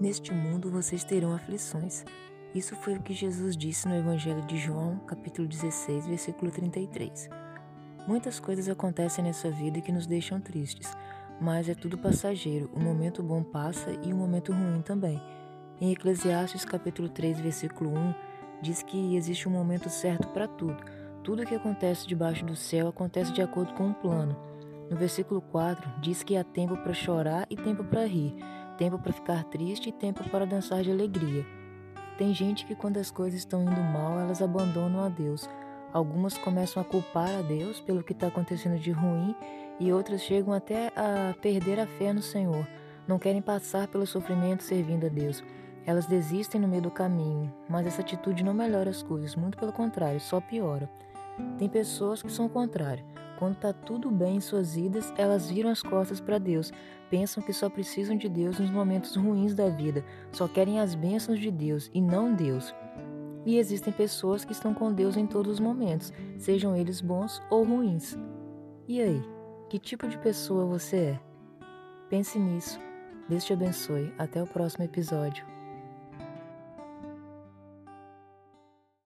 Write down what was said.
Neste mundo vocês terão aflições. Isso foi o que Jesus disse no Evangelho de João, capítulo 16, versículo 33. Muitas coisas acontecem nessa vida que nos deixam tristes, mas é tudo passageiro. O momento bom passa e o momento ruim também. Em Eclesiastes capítulo 3, versículo 1, diz que existe um momento certo para tudo. Tudo que acontece debaixo do céu acontece de acordo com um plano. No versículo 4, diz que há tempo para chorar e tempo para rir, tempo para ficar triste e tempo para dançar de alegria. Tem gente que, quando as coisas estão indo mal, elas abandonam a Deus. Algumas começam a culpar a Deus pelo que está acontecendo de ruim e outras chegam até a perder a fé no Senhor. Não querem passar pelo sofrimento servindo a Deus. Elas desistem no meio do caminho, mas essa atitude não melhora as coisas, muito pelo contrário, só piora. Tem pessoas que são o contrário. Quando está tudo bem em suas vidas, elas viram as costas para Deus, pensam que só precisam de Deus nos momentos ruins da vida, só querem as bênçãos de Deus e não Deus. E existem pessoas que estão com Deus em todos os momentos, sejam eles bons ou ruins. E aí, que tipo de pessoa você é? Pense nisso. Deus te abençoe. Até o próximo episódio.